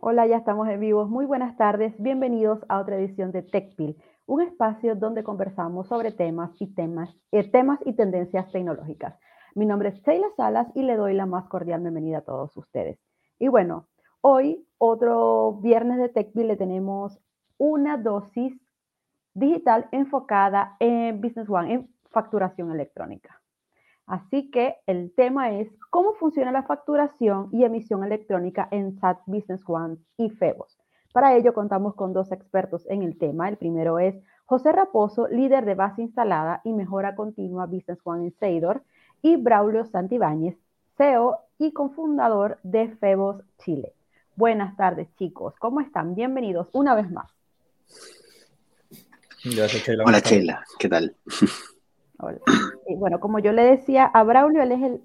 Hola, ya estamos en vivo. Muy buenas tardes. Bienvenidos a otra edición de TechPil, un espacio donde conversamos sobre temas y temas, eh, temas y tendencias tecnológicas. Mi nombre es Sheila Salas y le doy la más cordial bienvenida a todos ustedes. Y bueno, hoy, otro viernes de TechPil, le tenemos una dosis digital enfocada en Business One, en facturación electrónica. Así que el tema es cómo funciona la facturación y emisión electrónica en SAT Business One y FEBOS. Para ello contamos con dos expertos en el tema. El primero es José Raposo, líder de base instalada y mejora continua Business One en Seidor, y Braulio Santibáñez, CEO y cofundador de FEBOS Chile. Buenas tardes, chicos. ¿Cómo están? Bienvenidos una vez más. Gracias, Sheila. Hola, Sheila. ¿Qué tal? bueno, como yo le decía a Braulio, él es el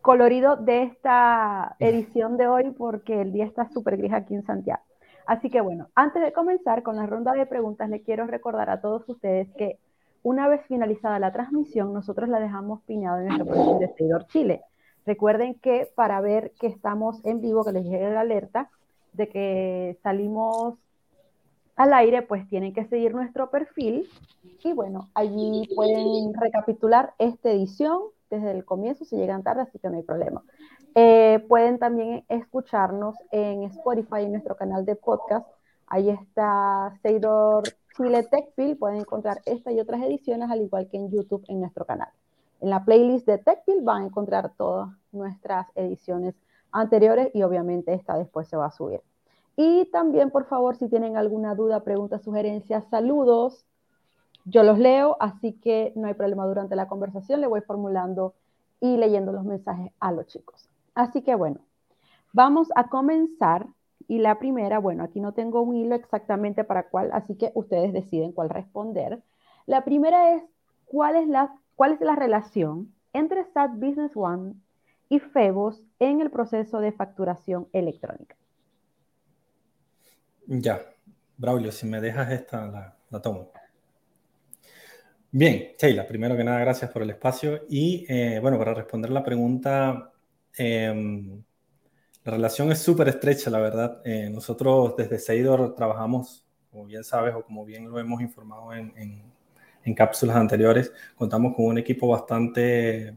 colorido de esta edición de hoy porque el día está súper gris aquí en Santiago. Así que bueno, antes de comenzar con la ronda de preguntas, le quiero recordar a todos ustedes que una vez finalizada la transmisión, nosotros la dejamos piñado en nuestro perfil de Seguidor Chile. Recuerden que para ver que estamos en vivo, que les llegue la alerta de que salimos al aire, pues tienen que seguir nuestro perfil y bueno, allí pueden recapitular esta edición desde el comienzo si llegan tarde, así que no hay problema. Eh, pueden también escucharnos en Spotify, en nuestro canal de podcast. Ahí está Seidor Chile TechPil. Pueden encontrar esta y otras ediciones, al igual que en YouTube en nuestro canal. En la playlist de TechPil van a encontrar todas nuestras ediciones anteriores y obviamente esta después se va a subir. Y también, por favor, si tienen alguna duda, pregunta, sugerencia, saludos, yo los leo, así que no hay problema durante la conversación, le voy formulando y leyendo los mensajes a los chicos. Así que bueno, vamos a comenzar. Y la primera, bueno, aquí no tengo un hilo exactamente para cuál, así que ustedes deciden cuál responder. La primera es, ¿cuál es la, cuál es la relación entre SAT Business One y FEBOS en el proceso de facturación electrónica? Ya, Braulio, si me dejas esta, la, tomo. Bien, Sheila, primero que nada, gracias por el espacio. Y eh, bueno, para responder la pregunta, em, la relación es súper estrecha, la verdad. Eh, nosotros desde Seidor trabajamos, como bien sabes o como bien lo hemos informado en, en cápsulas anteriores, contamos con un equipo bastante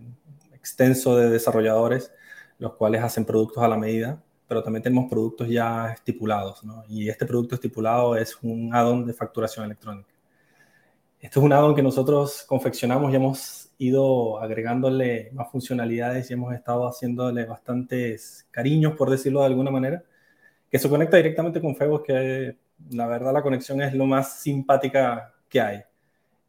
extenso de desarrolladores, los cuales hacen productos a la medida pero también tenemos productos ya estipulados, ¿no? Y este producto estipulado es un add-on de facturación electrónica. Esto es un add-on que nosotros confeccionamos y hemos ido agregándole más funcionalidades y hemos estado haciéndole bastantes cariños, por decirlo de alguna manera, que se conecta directamente con Facebook, que la verdad la conexión es lo más simpática que hay.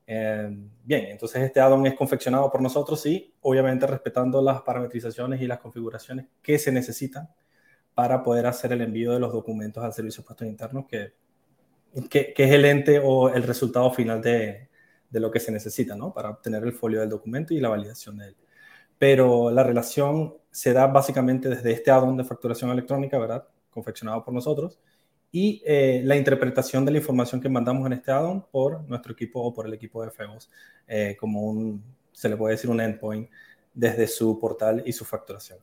Eh, bien, entonces este add-on es confeccionado por nosotros y obviamente respetando las parametrizaciones y las configuraciones que se necesitan para poder hacer el envío de los documentos al Servicio de Puestos Internos, que, que, es el ente o el resultado final de, de, lo que se necesita, ¿no? Para obtener el folio del documento y la validación de él. Pero la relación se da básicamente desde este add-on de facturación electrónica, ¿verdad? Confeccionado por nosotros, y eh, la interpretación de la información que mandamos en este add-on por nuestro equipo o por el equipo de FEBOS, eh, como un, se le puede decir un endpoint desde su portal y su facturación.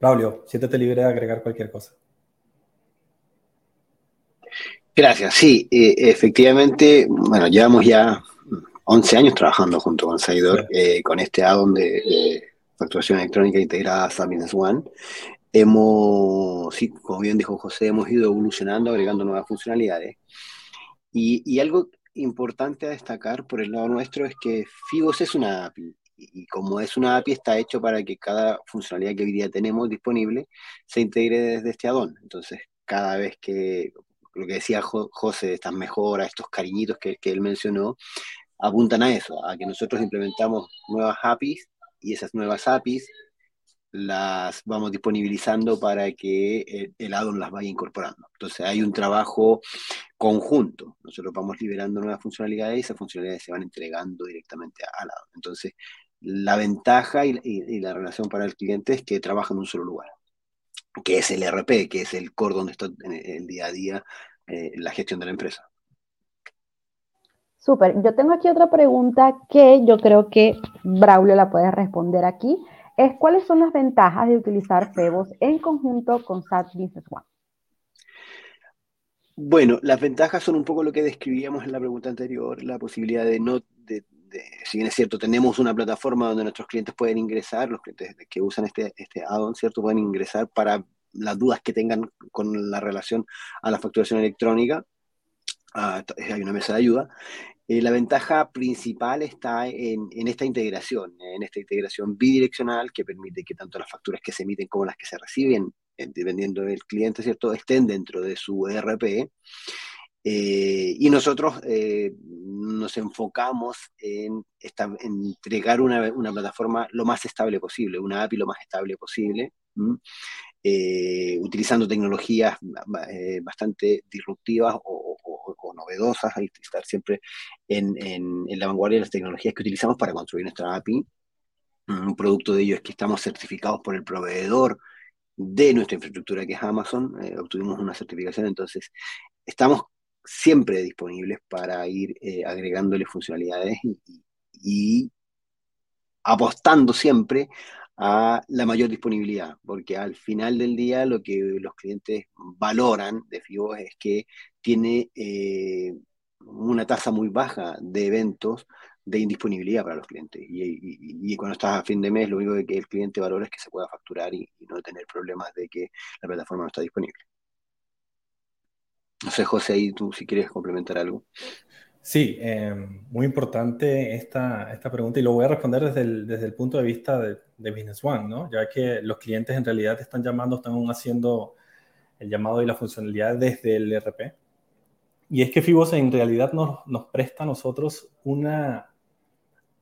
Braulio, siéntete libre de agregar cualquier cosa. Gracias, sí, eh, efectivamente, bueno, llevamos ya 11 años trabajando junto con Saidor eh, con este add-on de, facturación electrónica integrada a Business One. Hemos, sí, como bien dijo José, hemos ido evolucionando, agregando nuevas funcionalidades. Y, y algo importante a destacar por el lado nuestro es que Figos es una API y como es una API, está hecho para que cada funcionalidad que hoy día tenemos disponible se integre desde este addon. Entonces, cada vez que lo que decía José, estas mejoras, estos cariñitos que, que él mencionó, apuntan a eso, a que nosotros implementamos nuevas APIs y esas nuevas APIs las vamos disponibilizando para que el, el addon las vaya incorporando. Entonces hay un trabajo conjunto. Nosotros vamos liberando nuevas funcionalidades y esas funcionalidades se van entregando directamente al addon. Entonces la ventaja y, la relación para el cliente es que trabaja en un solo lugar, que es el RP, que es el core donde está en el día a día eh, la gestión de la empresa. Súper. Yo tengo aquí otra pregunta que yo creo que Braulio la puede responder aquí. Es cuáles son las ventajas de utilizar Febos en conjunto con SAT Business One. Bueno, las ventajas son un poco lo que describíamos en la pregunta anterior, la posibilidad de no, de, si bien es cierto, tenemos una plataforma donde nuestros clientes pueden ingresar, los clientes que usan este, este add-on, ¿cierto? Pueden ingresar para las dudas que tengan con la relación a la facturación electrónica. Ah, hay una mesa de ayuda. Eh, la ventaja principal está en, en, esta integración, en esta integración bidireccional que permite que tanto las facturas que se emiten como las que se reciben dependiendo del cliente, ¿cierto?, estén dentro de su ERP. Eh, y nosotros eh, nos enfocamos en, entregar una, plataforma lo más estable posible, una API lo más estable posible, eh, utilizando tecnologías bastante disruptivas o, novedosas, hay que estar siempre en, en, la vanguardia de las tecnologías que utilizamos para construir nuestra API. Un producto de ello es que estamos certificados por el proveedor de nuestra infraestructura que es Amazon, obtuvimos una certificación, entonces estamos siempre disponibles para ir eh, agregándole funcionalidades y, apostando siempre a la mayor disponibilidad, porque al final del día lo que los clientes valoran de FIBO es que tiene eh, una tasa muy baja de eventos de indisponibilidad para los clientes. Y, cuando estás a fin de mes, lo único que el cliente valora es que se pueda facturar y, no tener problemas de que la plataforma no está disponible. No sé, José, ahí tú si quieres complementar algo. Sí, eh, muy importante esta, esta pregunta y lo voy a responder desde el, desde el punto de vista de, Business One, ¿no? ya que los clientes en realidad están llamando, están haciendo el llamado y la funcionalidad desde el ERP. Y es que Fibos en realidad nos, nos presta a nosotros una,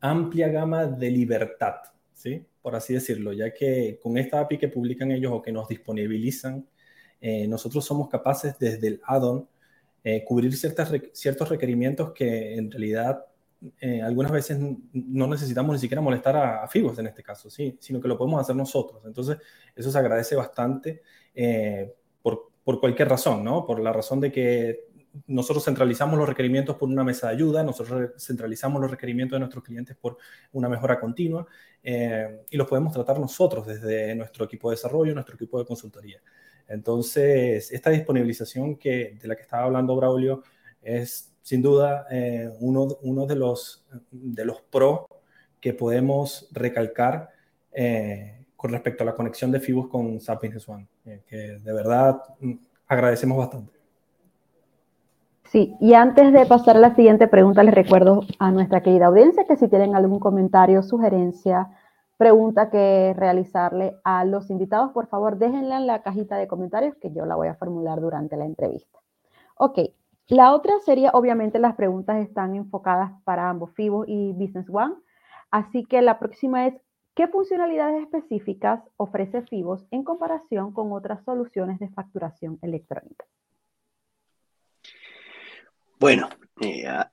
amplia gama de libertad, ¿sí? Por así decirlo, ya que con esta API que publican ellos o que nos disponibilizan, eh, nosotros somos capaces desde el add-on eh, cubrir ciertas, ciertos requerimientos que en realidad eh, algunas veces no necesitamos ni siquiera molestar a, a, en este caso, ¿sí? sino que lo podemos hacer nosotros. Entonces, eso se agradece bastante por, por, cualquier razón, ¿no? Por la razón de que nosotros centralizamos los requerimientos por una mesa de ayuda, nosotros centralizamos los requerimientos de nuestros clientes por una mejora continua eh, y los podemos tratar nosotros desde nuestro equipo de desarrollo, nuestro equipo de consultoría. Entonces, esta disponibilización que, de la que estaba hablando Braulio es sin duda eh, uno, uno de los, de los pros que podemos recalcar eh, con respecto a la conexión de Fibus con SAP Business One, que de verdad mm, agradecemos bastante. Sí, y antes de pasar a la siguiente pregunta, les recuerdo a nuestra querida audiencia que si tienen algún comentario, sugerencia, pregunta que realizarle a los invitados, por favor déjenla en la cajita de comentarios que yo la voy a formular durante la entrevista. Ok, la otra sería, obviamente las preguntas están enfocadas para ambos FIBO y Business One, así que la próxima es, ¿qué funcionalidades específicas ofrece FIBOS en comparación con otras soluciones de facturación electrónica? Bueno, eh, ah,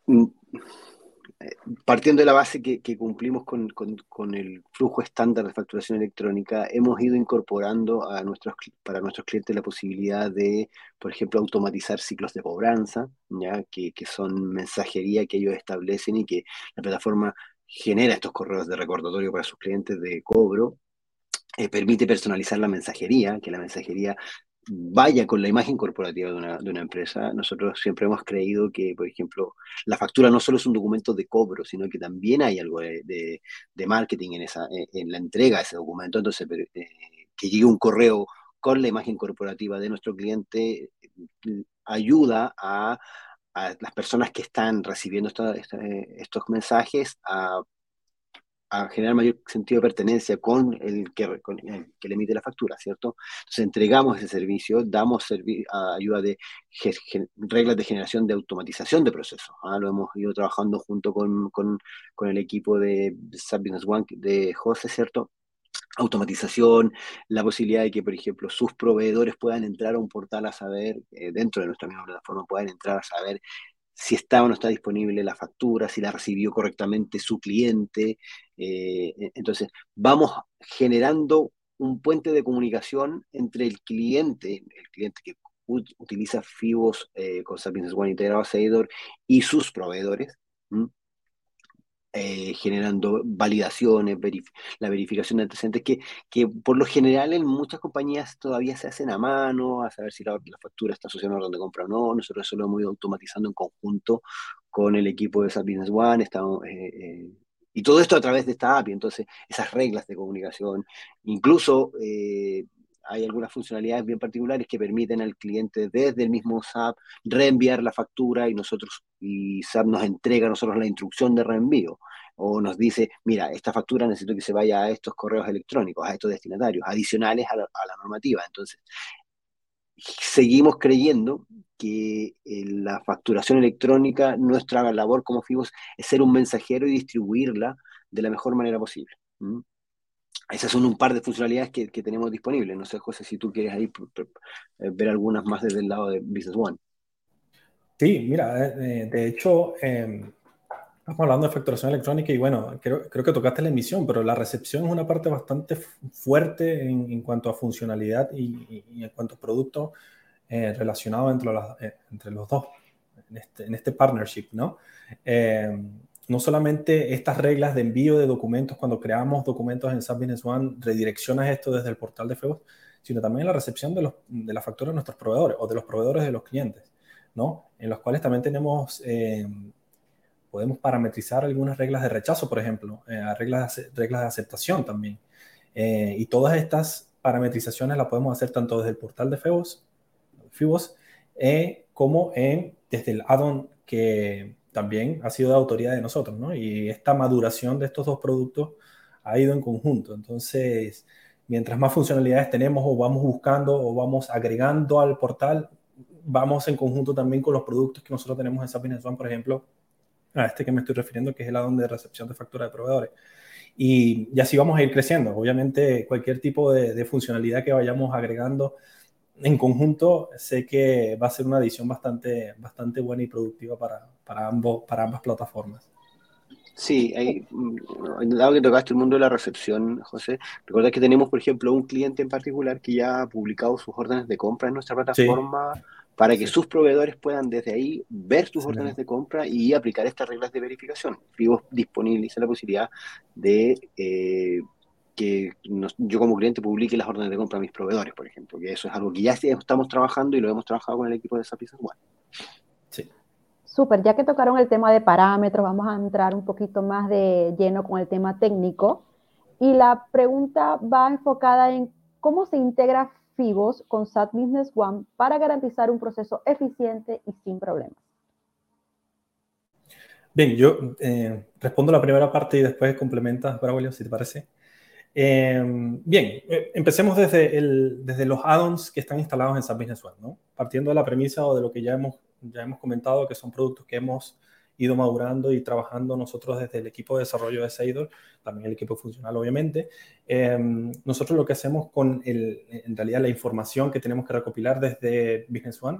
partiendo de la base que, cumplimos con, el flujo estándar de facturación electrónica, hemos ido incorporando a nuestros, para nuestros clientes la posibilidad de, por ejemplo, automatizar ciclos de cobranza, ¿ya? Que, son mensajería que ellos establecen y que la plataforma genera estos correos de recordatorio para sus clientes de cobro. Eh, permite personalizar la mensajería, que la mensajería vaya con la imagen corporativa de una, de una, empresa. Nosotros siempre hemos creído que, por ejemplo, la factura no solo es un documento de cobro, sino que también hay algo de, de, marketing en, esa, en la entrega de ese documento. Entonces, eh, que llegue un correo con la imagen corporativa de nuestro cliente ayuda a, a las personas que están recibiendo estos mensajes a a generar mayor sentido de pertenencia con el que, que le emite la factura, ¿cierto? Entonces entregamos ese servicio, damos ayuda de reglas de generación de automatización de procesos. ¿ah? Lo hemos ido trabajando junto con, con, con el equipo de SAP Business One de José, ¿cierto? automatización, la posibilidad de que, por ejemplo, sus proveedores puedan entrar a un portal a saber, eh, dentro de nuestra misma plataforma, puedan entrar a saber si está o no está disponible la factura, si la recibió correctamente su cliente. Eh, e, entonces, vamos generando un puente de comunicación entre el cliente, el cliente que utiliza FIBOS eh, con Sapiens One integrado a y sus proveedores, eh, generando validaciones, la verificación de antecedentes, que, que por lo general en muchas compañías todavía se hacen a mano, a saber si la, factura está asociada a orden de compra o no. Nosotros eso lo hemos ido automatizando en conjunto con el equipo de SAP Business One. Estamos, eh, eh, y todo esto a través de esta API, entonces esas reglas de comunicación, incluso hay algunas funcionalidades bien particulares que permiten al cliente desde el mismo SAP reenviar la factura y nosotros y SAP nos entrega a nosotros la instrucción de reenvío o nos dice, mira, esta factura necesito que se vaya a estos correos electrónicos, a estos destinatarios, adicionales a la, normativa. Entonces, seguimos creyendo que eh, la facturación electrónica, nuestra labor como FIBOS es ser un mensajero y distribuirla de la mejor manera posible. Esas son un par de funcionalidades que, tenemos disponibles. No sé, José, si tú quieres ahí eh, ver algunas más desde el lado de Business One. Sí, mira, eh, de hecho, em, estamos hablando de facturación electrónica y bueno, creo, creo, que tocaste la emisión, pero la recepción es una parte bastante fuerte en, cuanto a funcionalidad y, en cuanto a producto eh, relacionado entre, entre los dos en este, en este partnership, ¿no? No solamente estas reglas de envío de documentos cuando creamos documentos en SAP Business One, redireccionas esto desde el portal de FEBOS, sino también la recepción de, los, de la factura de nuestros proveedores o de los proveedores de los clientes, ¿no? En los cuales también tenemos, eh, podemos parametrizar algunas reglas de rechazo, por ejemplo, eh, reglas, reglas de aceptación también. Eh, y todas estas parametrizaciones las podemos hacer tanto desde el portal de FEBOS, FIBOS como en, desde el add-on que también ha sido de autoría de nosotros, ¿no? Y esta maduración de estos dos productos ha ido en conjunto. Entonces, mientras más funcionalidades tenemos o vamos buscando o vamos agregando al portal, vamos en conjunto también con los productos que nosotros tenemos en SAP por ejemplo, a este que me estoy refiriendo, que es el addon de recepción de factura de proveedores. Y, y, así vamos a ir creciendo. Obviamente, cualquier tipo de, de funcionalidad que vayamos agregando en conjunto sé que va a ser una edición bastante, bastante buena y productiva para, para, ambos, para ambas plataformas. Sí, hay, dado que tocaste el mundo de la recepción, José, recuerda que tenemos, por ejemplo, un cliente en particular que ya ha publicado sus órdenes de compra en nuestra plataforma para que sus proveedores puedan desde ahí ver sus órdenes de compra y aplicar estas reglas de verificación. Vivo disponibiliza la posibilidad de eh, que yo como cliente publique las órdenes de compra a mis proveedores, por ejemplo, que eso es algo que ya estamos trabajando y lo hemos trabajado con el equipo de SAP One. Súper, ya que tocaron el tema de parámetros, vamos a entrar un poquito más de lleno con el tema técnico. Y la pregunta va enfocada en cómo se integra FIBOS con SAP Business One para garantizar un proceso eficiente y sin problemas. Bien, yo eh, respondo la primera parte y después complementas, Braulio, si te parece. Em, bien, eh, empecemos desde los add-ons que están instalados en SAP Business One, ¿no? partiendo de la premisa o de lo que ya hemos, ya hemos comentado, que son productos que hemos ido madurando y trabajando nosotros desde el equipo de desarrollo de Seidor, también el equipo funcional, obviamente. Em, nosotros lo que hacemos con, el, en realidad, la información que tenemos que recopilar desde Business One,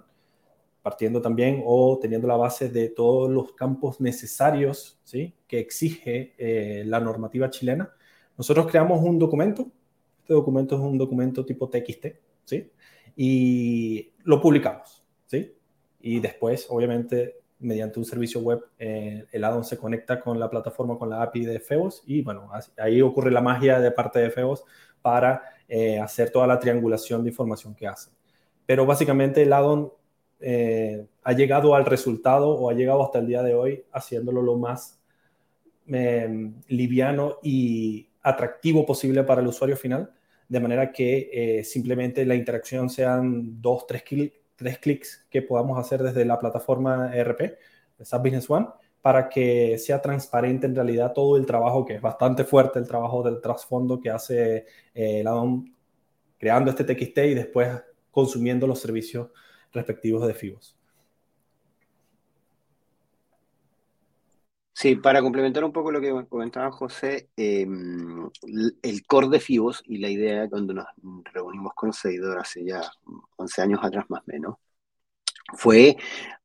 partiendo también o teniendo la base de todos los campos necesarios ¿sí? que exige eh, la normativa chilena, nosotros creamos un documento, este documento es un documento tipo TXT, ¿sí? Y lo publicamos, ¿sí? Y después, obviamente, mediante un servicio web, eh, el addon se conecta con la plataforma, con la API de Feos y bueno, ahí ocurre la magia de parte de Feos para eh, hacer toda la triangulación de información que hace. Pero básicamente el addon eh, ha llegado al resultado o ha llegado hasta el día de hoy haciéndolo lo más liviano y atractivo posible para el usuario final, de manera que eh, simplemente la interacción sean dos, tres, tres clics que podamos hacer desde la plataforma ERP, SAP Business One, para que sea transparente en realidad todo el trabajo, que es bastante fuerte el trabajo del trasfondo que hace eh, la DOM creando este TXT y después consumiendo los servicios respectivos de FIBOS. Sí, para complementar un poco lo que comentaba José, em, el core de FIBOS y la idea cuando nos reunimos con Seidor hace ya 11 años atrás más o menos, fue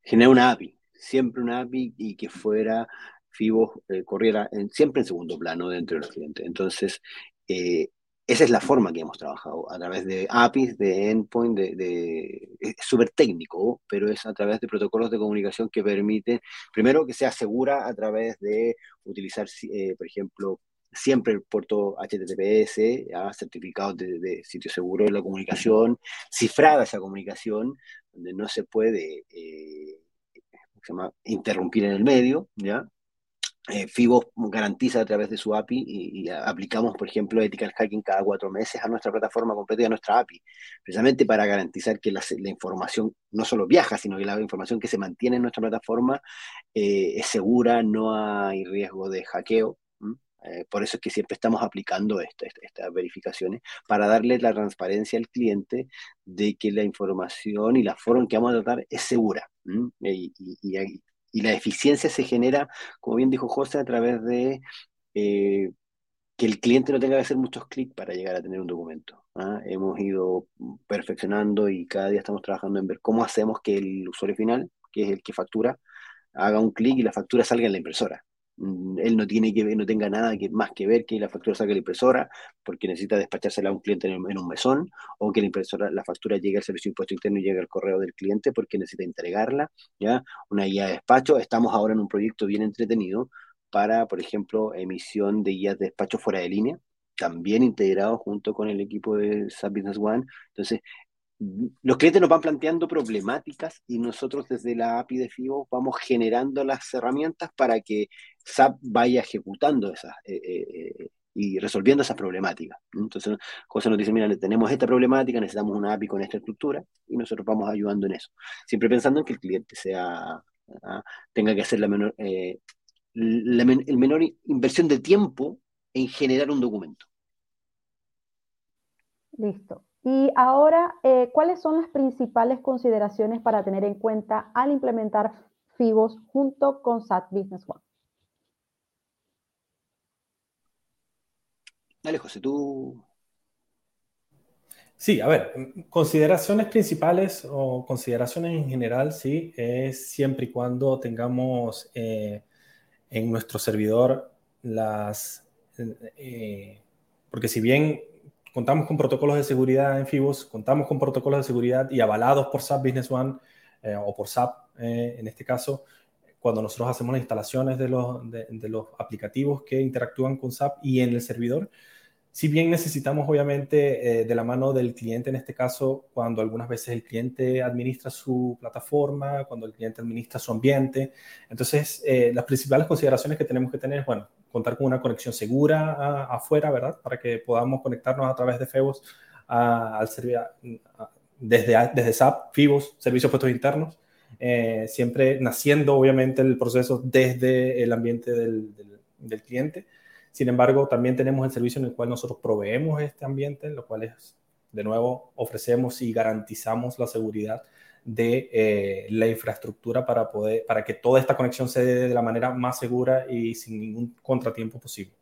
generar una API, siempre una API y que fuera FIBOS, eh, corriera siempre en segundo plano dentro de los clientes. Entonces, eh, esa es la forma que hemos trabajado, a través de APIs, de endpoint, de, es súper técnico, pero es a través de protocolos de comunicación que permiten, primero, que sea segura a través de utilizar, eh, por ejemplo, siempre el puerto HTTPS, certificados de, sitio seguro de la comunicación, cifrada esa comunicación, donde no se puede eh, interrumpir en el medio, ¿ya? Eh, garantiza a través de su API y, aplicamos, por ejemplo, ethical hacking cada cuatro meses a nuestra plataforma completa y a nuestra API, precisamente para garantizar que la, información no solo viaja, sino que la información que se mantiene en nuestra plataforma eh, es segura, no hay riesgo de hackeo. Eh, por eso es que siempre estamos aplicando estas verificaciones para darle la transparencia al cliente de que la información y la forma en que vamos a tratar es segura. y, y la eficiencia se genera, como bien dijo José, a través de eh, que el cliente no tenga que hacer muchos clics para llegar a tener un documento. ¿ah? Hemos ido perfeccionando y cada día estamos trabajando en ver cómo hacemos que el usuario final, que es el que factura, haga un clic y la factura salga en la impresora. Mm, él no tiene que ver, no tenga nada que, más que ver que la factura de la impresora, porque necesita despachársela a un cliente en, un mesón, o que la impresora, la factura llegue al servicio de impuesto interno y llegue al correo del cliente porque necesita entregarla, ¿ya? Una guía de despacho. Estamos ahora en un proyecto bien entretenido para, por ejemplo, emisión de guías de despacho fuera de línea, también integrado junto con el equipo de SAP Business One. Entonces, los clientes nos van planteando problemáticas y nosotros desde la API de FIBO vamos generando las herramientas para que SAP vaya ejecutando esas eh, eh, eh, y resolviendo esas problemáticas. Entonces, José nos dice, mira, tenemos esta problemática, necesitamos una API con esta estructura y nosotros vamos ayudando en eso. Siempre pensando en que el cliente sea, ah, tenga que hacer la menor, la menor inversión de tiempo en generar un documento. Listo. Y ahora, eh, ¿cuáles son las principales consideraciones para tener en cuenta al implementar FIBOS junto con SAT Business One? Dale, José, tú. Sí, a ver, consideraciones principales o consideraciones en general, sí, es siempre y cuando tengamos eh, en nuestro servidor las, eh, porque si bien contamos con protocolos de seguridad en FIBOS, contamos con protocolos de seguridad y avalados por SAP Business One eh, o por SAP eh, en este caso, cuando nosotros hacemos las instalaciones de los, de, los, aplicativos que interactúan con SAP y en el servidor. Si bien necesitamos obviamente eh, de la mano del cliente en este caso, cuando algunas veces el cliente administra su plataforma, cuando el cliente administra su ambiente. Entonces, las principales consideraciones que tenemos que tener es, bueno, contar con una conexión segura afuera, ¿verdad? Para que podamos conectarnos a través de FEBOS al desde, desde SAP, FIBOS, Servicios Puestos Internos, eh, siempre naciendo obviamente el proceso desde el ambiente del, del, cliente. Sin embargo, también tenemos el servicio en el cual nosotros proveemos este ambiente, lo cual es, de nuevo, ofrecemos y garantizamos la seguridad de eh, la infraestructura para, poder, para que toda esta conexión se dé de la manera más segura y sin ningún contratiempo posible.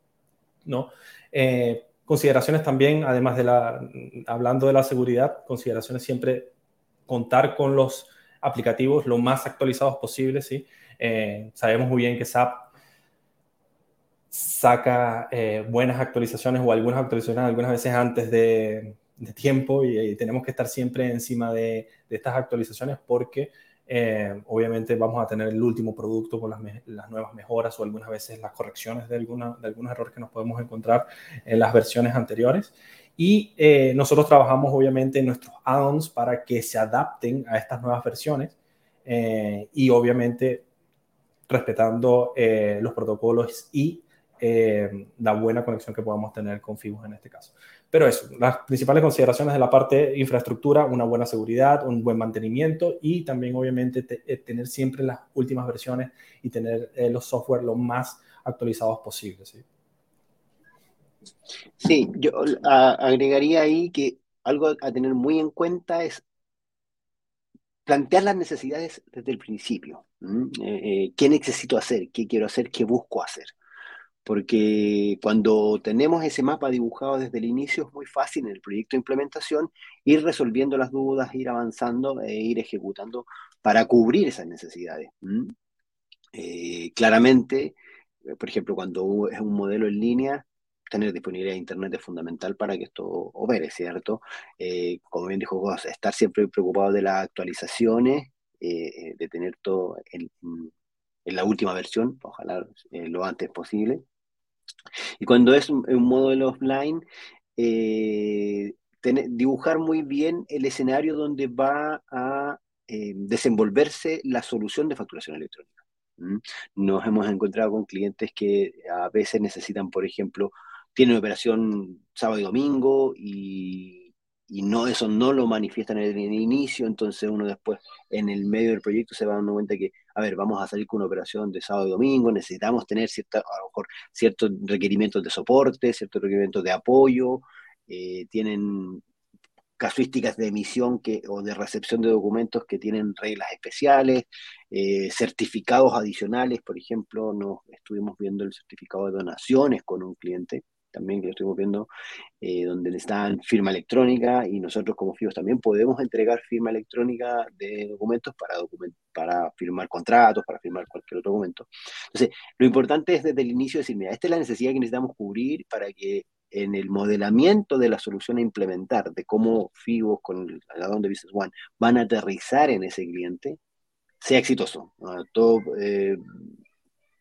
¿no? Eh, consideraciones también, además de la, hablando de la seguridad, consideraciones siempre contar con los aplicativos lo más actualizados posibles. ¿sí? Eh, sabemos muy bien que SAP saca buenas actualizaciones o algunas actualizaciones algunas veces antes de, de tiempo y, tenemos que estar siempre encima de, estas actualizaciones porque eh, obviamente vamos a tener el último producto con las, nuevas mejoras o algunas veces las correcciones de, alguna, de algunos errores que nos podemos encontrar en las versiones anteriores. Y eh, nosotros trabajamos obviamente en nuestros add-ons para que se adapten a estas nuevas versiones eh, y obviamente respetando los protocolos y la buena conexión que podamos tener con FIBOS en este caso. Pero eso, las principales consideraciones de la parte infraestructura, una buena seguridad, un buen mantenimiento y también obviamente eh, tener siempre las últimas versiones y tener eh, los software lo más actualizados posibles. ¿sí? Sí, yo agregaría ahí que algo a tener muy en cuenta es plantear las necesidades desde el principio. Eh, ¿Qué necesito hacer? ¿Qué quiero hacer? ¿Qué busco hacer? Porque cuando tenemos ese mapa dibujado desde el inicio es muy fácil en el proyecto de implementación ir resolviendo las dudas, ir avanzando e ir ejecutando para cubrir esas necesidades. Eh, claramente, por ejemplo, cuando es un modelo en línea, tener disponibilidad de Internet es fundamental para que esto opere, ¿cierto? Eh, como bien dijo Goss, estar siempre preocupado de las actualizaciones, eh, de tener todo en, la última versión, ojalá lo antes posible. Y cuando es un, modelo offline, dibujar muy bien el escenario donde va a desenvolverse la solución de facturación electrónica. Nos hemos encontrado con clientes que a veces necesitan, por ejemplo, tienen operación sábado y domingo y, no eso no lo manifiestan en el, inicio, entonces uno después en el medio del proyecto se va dando cuenta que, a ver, vamos a salir con una operación de sábado y domingo, necesitamos tener cierta, a lo mejor ciertos requerimientos de soporte, ciertos requerimientos de apoyo, eh, tienen casuísticas de emisión que, o de recepción de documentos que tienen reglas especiales, eh, certificados adicionales, por ejemplo, nos estuvimos viendo el certificado de donaciones con un cliente, también que estuvimos viendo, eh, donde necesitan firma electrónica y nosotros como FIOS también podemos entregar firma electrónica de documentos para, para firmar contratos, para firmar cualquier otro documento. Entonces, lo importante es desde el inicio decir, mira, esta es la necesidad que necesitamos cubrir para que en el modelamiento de la solución a implementar, de cómo FIBO con el addon de Business One van a aterrizar en ese cliente, sea exitoso. Todo, eh,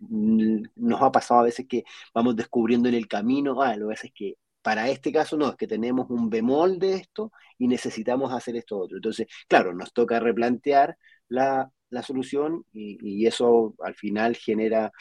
nos ha pasado a veces que vamos descubriendo en el camino, ah, lo que que para este caso no, es que tenemos un bemol de esto y necesitamos hacer esto otro. Entonces, claro, nos toca replantear la, solución y, eso al final genera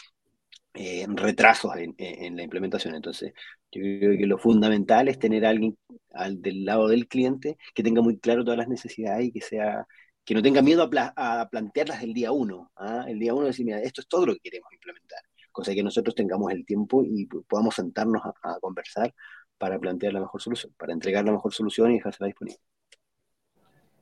eh, retrasos en, la implementación. Entonces, yo creo que lo fundamental es tener a alguien al, del lado del cliente que tenga muy claro todas las necesidades y que sea que no tenga miedo a, plantearlas el día uno. ¿ah? El día uno decir, mira, esto es todo lo que queremos implementar. Cosa que nosotros tengamos el tiempo y podamos sentarnos a, conversar para plantear la mejor solución, para entregar la mejor solución y dejársela disponible.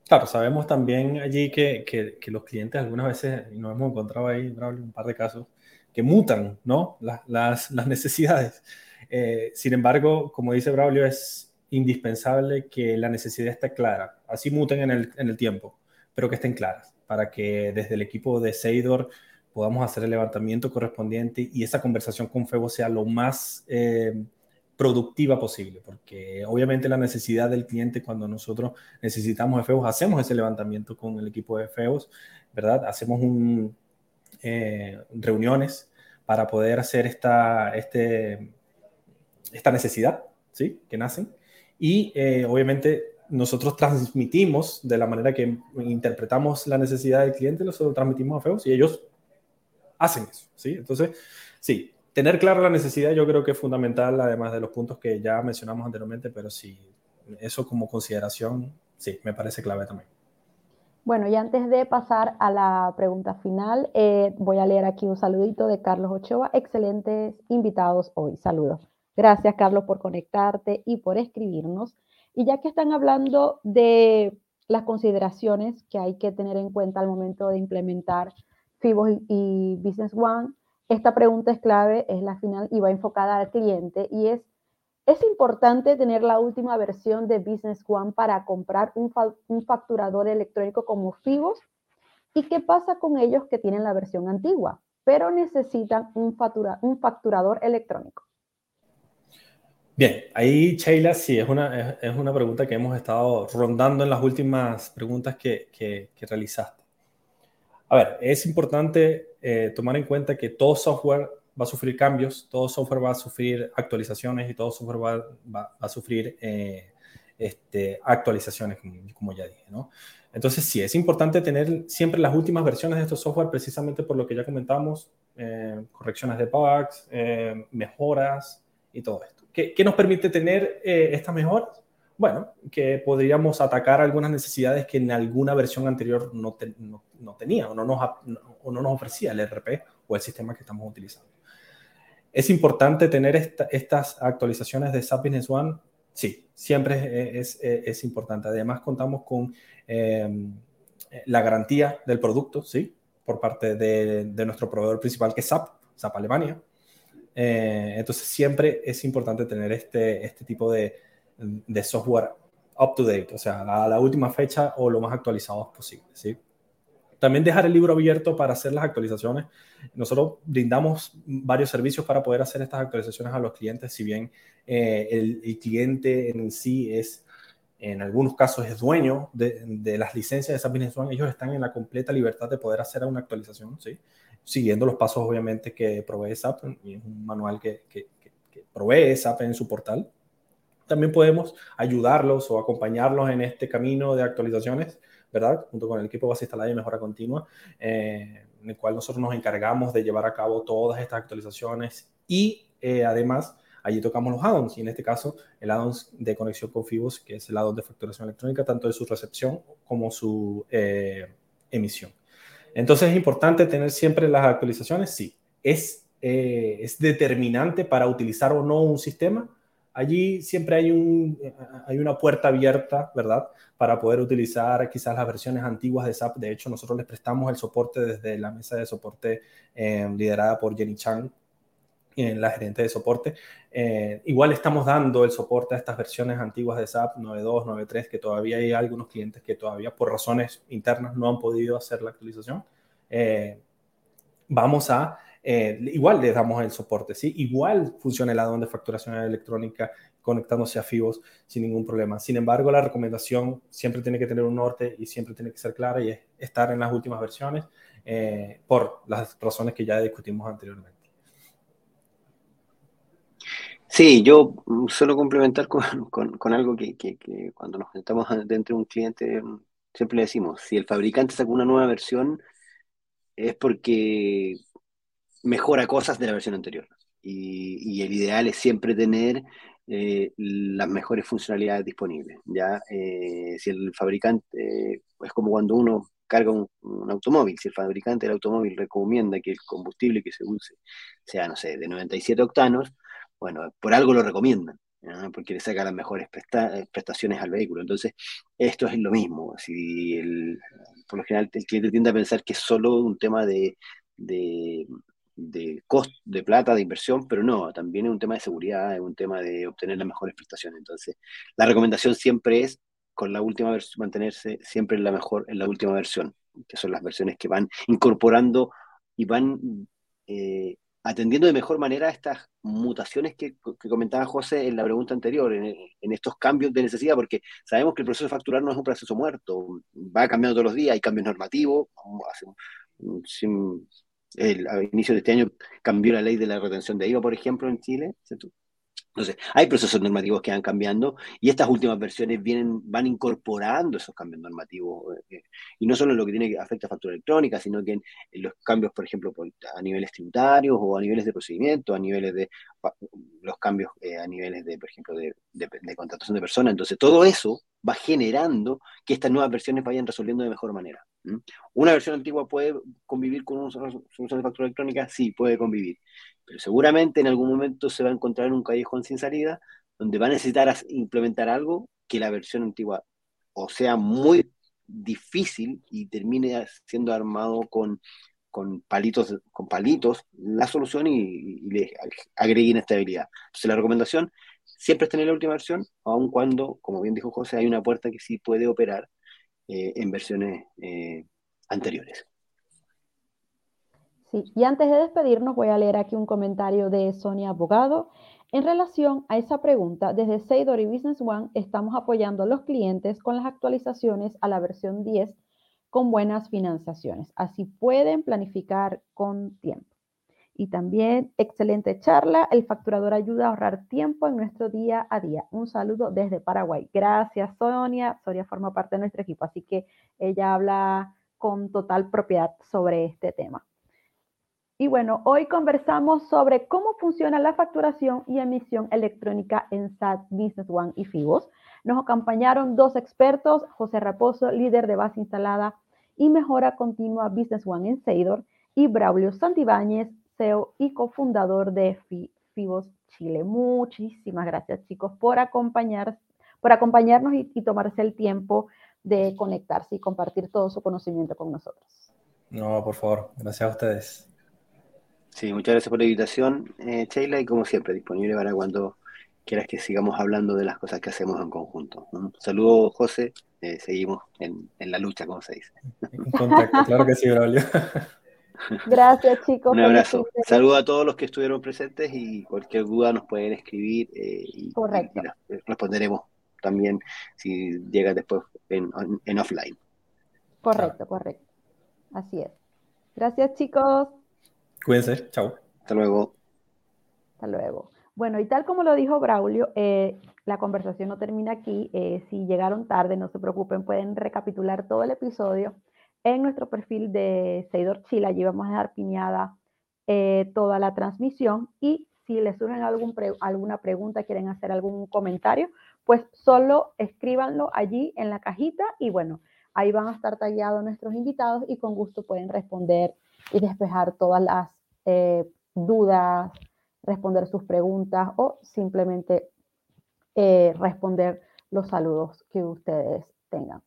Claro, sabemos también allí que, que, los clientes algunas veces, y nos hemos encontrado ahí, un par de casos, que mutan ¿no? las, las, las necesidades. Eh, sin embargo, como dice Braulio, es indispensable que la necesidad esté clara. Así muten en el, en el tiempo, pero que estén claras, para que desde el equipo de Seidor podamos hacer el levantamiento correspondiente y esa conversación con Febo sea lo más eh, productiva posible, porque obviamente la necesidad del cliente cuando nosotros necesitamos de Febos, hacemos ese levantamiento con el equipo de Febos, ¿verdad? Hacemos un, eh, reuniones para poder hacer esta, este, esta necesidad, ¿sí? Que nacen. Y eh, obviamente nosotros transmitimos de la manera que interpretamos la necesidad del cliente, nosotros transmitimos a FEOS y ellos hacen eso, ¿sí? Entonces, sí, tener clara la necesidad yo creo que es fundamental, además de los puntos que ya mencionamos anteriormente, pero sí, eso como consideración, sí, me parece clave también. Bueno, y antes de pasar a la pregunta final, eh, voy a leer aquí un saludito de Carlos Ochoa. Excelentes invitados hoy. Saludos. Gracias, Carlos, por conectarte y por escribirnos. Y ya que están hablando de las consideraciones que hay que tener en cuenta al momento de implementar FIBO y Business One, esta pregunta es clave, es la final y va enfocada al cliente y es, ¿es importante tener la última versión de Business One para comprar un, facturador electrónico como FIBOS? ¿Y qué pasa con ellos que tienen la versión antigua, pero necesitan un facturador electrónico? Bien, ahí Sheila, sí, es una, es, una pregunta que hemos estado rondando en las últimas preguntas que, que, realizaste. A ver, es importante eh, tomar en cuenta que todo software va a sufrir cambios, todo software va a sufrir actualizaciones y todo software va, va, a sufrir eh, este, actualizaciones, como, ya dije, ¿no? Entonces, sí, es importante tener siempre las últimas versiones de estos software precisamente por lo que ya comentamos, eh, correcciones de bugs, mejoras y todo esto. ¿Qué, nos permite tener eh, estas mejoras? Bueno, que podríamos atacar algunas necesidades que en alguna versión anterior no, no, tenía o no, nos, o no nos ofrecía el RP o el sistema que estamos utilizando. ¿Es importante tener estas actualizaciones de SAP Business One? Sí, siempre es, es, importante. Además, contamos con em, la garantía del producto, ¿sí? Por parte de, de, nuestro proveedor principal, que es SAP, SAP Alemania. Eh, entonces siempre es importante tener este, este tipo de, de software up to date, o sea, a la última fecha o lo más actualizados posible, ¿sí? También dejar el libro abierto para hacer las actualizaciones. Nosotros brindamos varios servicios para poder hacer estas actualizaciones a los clientes, si bien eh, el, cliente en sí es, en algunos casos, es dueño de, las licencias de SAP Business One, ellos están en la completa libertad de poder hacer una actualización, ¿sí? Siguiendo los pasos, obviamente, que provee SAP, y es un manual que, que, provee SAP en su portal. También podemos ayudarlos o acompañarlos en este camino de actualizaciones ¿verdad? Junto con el equipo base instalada y mejora continua, eh, en el cual nosotros nos encargamos de llevar a cabo todas estas actualizaciones y eh, además allí tocamos los add-ons y en este caso el add-ons de conexión con Fibos, que es el add-on de facturación electrónica, tanto de su recepción como su eh, emisión. Entonces es importante tener siempre las actualizaciones, sí. Es, es determinante para utilizar o no un sistema, allí siempre hay, un, hay una puerta abierta, ¿verdad? Para poder utilizar quizás las versiones antiguas de SAP. De hecho, nosotros les prestamos el soporte desde la mesa de soporte eh, liderada por Jenny Chang, en la gerente de soporte. Eh, igual estamos dando el soporte a estas versiones antiguas de SAP 9.2, 9.3, que todavía hay algunos clientes que todavía por razones internas no han podido hacer la actualización. Eh, vamos a eh, igual le damos el soporte, ¿sí? Igual funciona el addon de facturación electrónica conectándose a FIBOS sin ningún problema. Sin embargo, la recomendación siempre tiene que tener un norte y siempre tiene que ser clara y es estar en las últimas versiones por las razones que ya discutimos anteriormente. Sí, yo mm, suelo complementar con, con, algo que, que, cuando nos sentamos dentro de un cliente mm, siempre le decimos, si el fabricante saca una nueva versión es porque mejora cosas de la versión anterior. Y, el ideal es siempre tener eh, las mejores funcionalidades disponibles. ¿ya? Eh, si el fabricante, es como cuando uno carga un, automóvil, si el fabricante del automóvil recomienda que el combustible que se use sea, no sé, de 97 octanos, bueno, por algo lo recomiendan. porque le saca las mejores prestaciones al vehículo. Entonces, esto es lo mismo. Si el, por lo general el cliente tiende a pensar que es solo un tema de, de costo, de plata, de inversión, pero no, también es un tema de seguridad, es un tema de obtener las mejores prestaciones. Entonces, la recomendación siempre es, con la última versión, mantenerse siempre en la mejor, en la última versión, que son las versiones que van incorporando y van eh, atendiendo de mejor manera estas mutaciones que, comentaba José en la pregunta anterior, en, estos cambios de necesidad, porque sabemos que el proceso de facturar no es un proceso muerto, va cambiando todos los días, hay cambios normativos, hace, el, a inicio de este año cambió la ley de la retención de IVA, por ejemplo, en Chile. Entonces, hay procesos normativos que van cambiando y estas últimas versiones vienen, van incorporando esos cambios normativos. Eh, y no solo en lo que tiene que afecta a factura electrónica, sino que en, los cambios, por ejemplo, a niveles tributarios o a niveles de procedimiento, a niveles de los cambios eh, a niveles de, por ejemplo, de, de, contratación de personas. Entonces, todo eso va generando que estas nuevas versiones vayan resolviendo de mejor manera. ¿Una versión antigua puede convivir con una solución de factura electrónica? Sí, puede convivir. Pero seguramente en algún momento se va a encontrar en un callejón sin salida donde va a necesitar implementar algo que la versión antigua o sea muy difícil y termine siendo armado con, con palitos, con palitos la solución y, le agregue inestabilidad. Entonces la recomendación siempre es tener la última versión, aun cuando, como bien dijo José, hay una puerta que sí puede operar eh, en versiones eh, anteriores. Y antes de despedirnos voy a leer aquí un comentario de Sonia Abogado. En relación a esa pregunta, desde Seidor y Business One estamos apoyando a los clientes con las actualizaciones a la versión 10 con buenas financiaciones. Así pueden planificar con tiempo. Y también, excelente charla. El facturador ayuda a ahorrar tiempo en nuestro día a día. Un saludo desde Paraguay. Gracias, Sonia. Sonia forma parte de nuestro equipo, así que ella habla con total propiedad sobre este tema. Y bueno, hoy conversamos sobre cómo funciona la facturación y emisión electrónica en SAT Business One y FIBOS. Nos acompañaron dos expertos, José Raposo, líder de base instalada y mejora continua Business One en Seidor, y Braulio Santibáñez, CEO y cofundador de FIBOS Chile. Muchísimas gracias, chicos, por, acompañar, por acompañarnos y, tomarse el tiempo de conectarse y compartir todo su conocimiento con nosotros. No, por favor, gracias a ustedes. Sí, muchas gracias por la invitación, eh, Sheila, y como siempre, disponible para cuando quieras que sigamos hablando de las cosas que hacemos en conjunto. Un saludo, José, eh, seguimos en, la lucha, como se dice. En contacto, claro que sí, Braulio. Gracias, chicos. Un abrazo. Saludo a todos los que estuvieron presentes y cualquier duda nos pueden escribir eh, y, Correcto. responderemos también si llega después en, en offline. Correcto, correcto. Así es. Gracias, chicos. Cuídense. Chao. Hasta luego. Hasta luego. Bueno, y tal como lo dijo Braulio, eh, la conversación no termina aquí. Eh, si llegaron tarde, no se preocupen, pueden recapitular todo el episodio en nuestro perfil de Seidor Chile. Allí vamos a dejar piñada eh, toda la transmisión y si les surgen algún alguna pregunta, quieren hacer algún comentario, pues solo escríbanlo allí en la cajita y bueno, ahí van a estar tallados nuestros invitados y con gusto pueden responder y despejar todas las dudas, responder sus preguntas o simplemente eh, responder los saludos que ustedes tengan.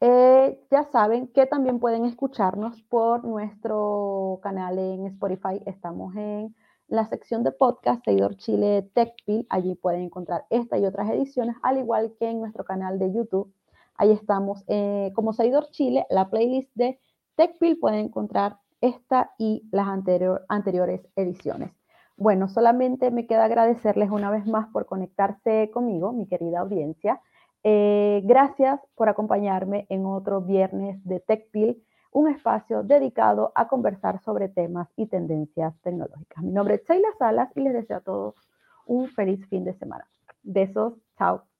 Eh, ya saben que también pueden escucharnos por nuestro canal en Spotify. Estamos en la sección de podcast Seguidor Chile TechPil. Allí pueden encontrar esta y otras ediciones, al igual que en nuestro canal de YouTube. Ahí estamos eh, como Seguidor Chile, la playlist de TechPil. Pueden encontrar esta y las anteriores ediciones. Bueno, solamente me queda agradecerles una vez más por conectarse conmigo, mi querida audiencia. Eh, gracias por acompañarme en otro viernes de TechPil, un espacio dedicado a conversar sobre temas y tendencias tecnológicas. Mi nombre es Sheila Salas y les deseo a todos un feliz fin de semana. Besos, chao.